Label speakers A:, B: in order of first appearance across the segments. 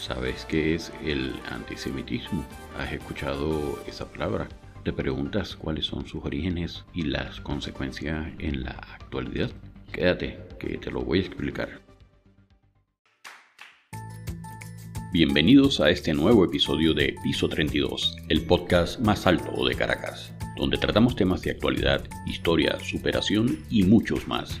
A: ¿Sabes qué es el antisemitismo? ¿Has escuchado esa palabra? ¿Te preguntas cuáles son sus orígenes y las consecuencias en la actualidad? Quédate, que te lo voy a explicar. Bienvenidos a este nuevo episodio de Piso 32, el podcast más alto de Caracas, donde tratamos temas de actualidad, historia, superación y muchos más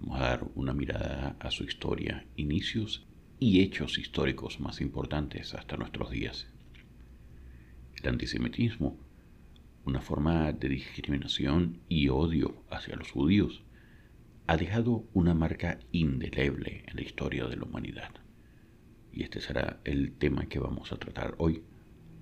A: Vamos a dar una mirada a su historia, inicios y hechos históricos más importantes hasta nuestros días. El antisemitismo, una forma de discriminación y odio hacia los judíos, ha dejado una marca indeleble en la historia de la humanidad. Y este será el tema que vamos a tratar hoy.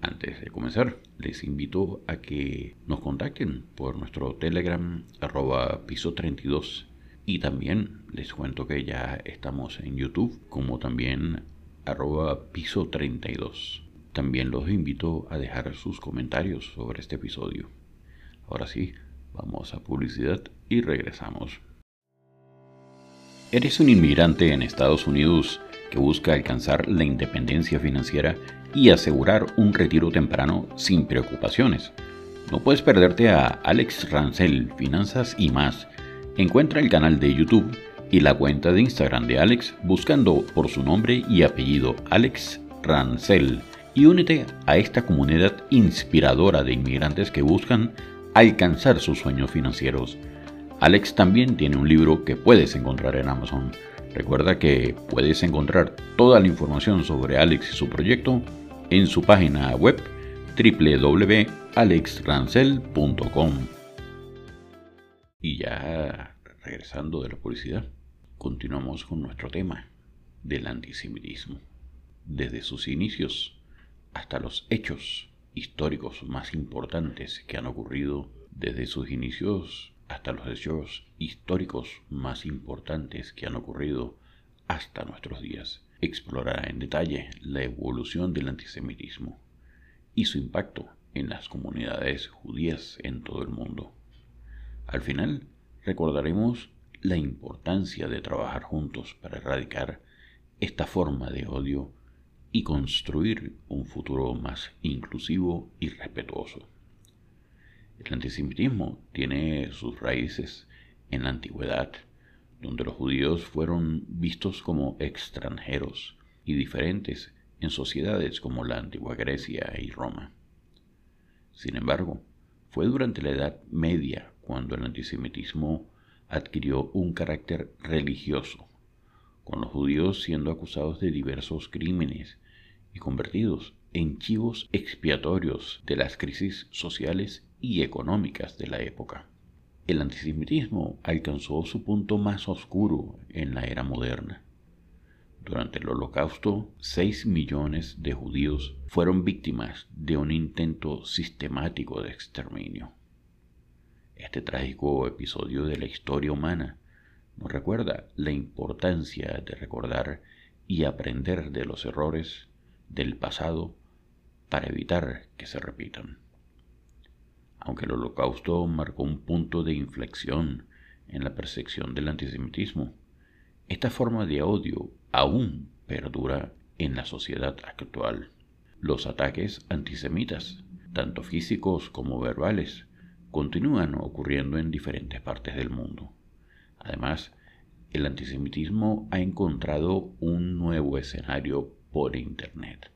A: Antes de comenzar, les invito a que nos contacten por nuestro Telegram arroba piso 32 y también les cuento que ya estamos en YouTube como también arroba piso 32. También los invito a dejar sus comentarios sobre este episodio. Ahora sí, vamos a publicidad y regresamos. ¿Eres un inmigrante en Estados Unidos que busca alcanzar la independencia financiera y asegurar un retiro temprano sin preocupaciones? No puedes perderte a Alex Rancel, Finanzas y más Encuentra el canal de YouTube y la cuenta de Instagram de Alex buscando por su nombre y apellido Alex Rancel y únete a esta comunidad inspiradora de inmigrantes que buscan alcanzar sus sueños financieros. Alex también tiene un libro que puedes encontrar en Amazon. Recuerda que puedes encontrar toda la información sobre Alex y su proyecto en su página web www.alexrancel.com. Y ya regresando de la publicidad, continuamos con nuestro tema del antisemitismo. Desde sus inicios hasta los hechos históricos más importantes que han ocurrido, desde sus inicios hasta los hechos históricos más importantes que han ocurrido hasta nuestros días. Explorará en detalle la evolución del antisemitismo y su impacto en las comunidades judías en todo el mundo. Al final, recordaremos la importancia de trabajar juntos para erradicar esta forma de odio y construir un futuro más inclusivo y respetuoso. El antisemitismo tiene sus raíces en la antigüedad, donde los judíos fueron vistos como extranjeros y diferentes en sociedades como la antigua Grecia y Roma. Sin embargo, fue durante la Edad Media cuando el antisemitismo adquirió un carácter religioso, con los judíos siendo acusados de diversos crímenes y convertidos en chivos expiatorios de las crisis sociales y económicas de la época. El antisemitismo alcanzó su punto más oscuro en la era moderna. Durante el Holocausto, 6 millones de judíos fueron víctimas de un intento sistemático de exterminio. Este trágico episodio de la historia humana nos recuerda la importancia de recordar y aprender de los errores del pasado para evitar que se repitan. Aunque el holocausto marcó un punto de inflexión en la percepción del antisemitismo, esta forma de odio aún perdura en la sociedad actual. Los ataques antisemitas, tanto físicos como verbales, continúan ocurriendo en diferentes partes del mundo. Además, el antisemitismo ha encontrado un nuevo escenario por Internet,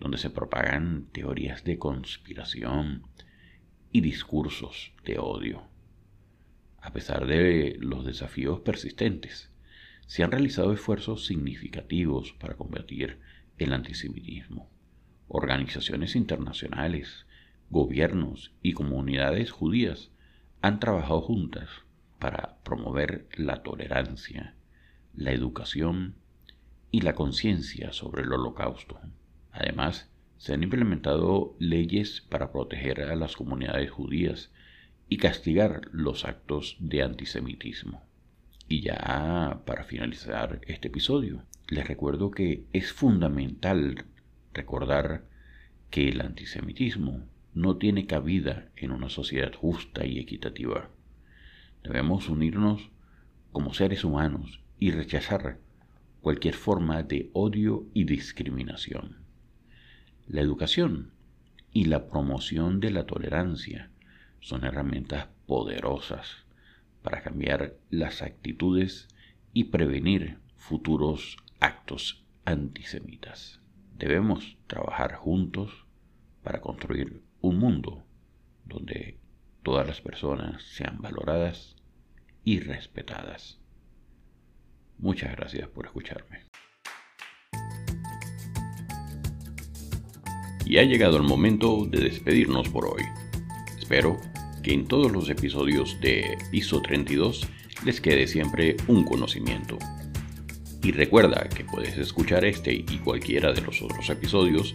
A: donde se propagan teorías de conspiración y discursos de odio. A pesar de los desafíos persistentes, se han realizado esfuerzos significativos para combatir el antisemitismo. Organizaciones internacionales, gobiernos y comunidades judías han trabajado juntas para promover la tolerancia, la educación y la conciencia sobre el holocausto. Además, se han implementado leyes para proteger a las comunidades judías y castigar los actos de antisemitismo. Y ya para finalizar este episodio, les recuerdo que es fundamental recordar que el antisemitismo no tiene cabida en una sociedad justa y equitativa. Debemos unirnos como seres humanos y rechazar cualquier forma de odio y discriminación. La educación y la promoción de la tolerancia son herramientas poderosas para cambiar las actitudes y prevenir futuros actos antisemitas. Debemos trabajar juntos para construir un mundo donde todas las personas sean valoradas y respetadas. Muchas gracias por escucharme. Y ha llegado el momento de despedirnos por hoy. Espero que en todos los episodios de Piso 32 les quede siempre un conocimiento. Y recuerda que puedes escuchar este y cualquiera de los otros episodios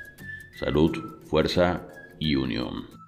A: Salud, fuerza y unión.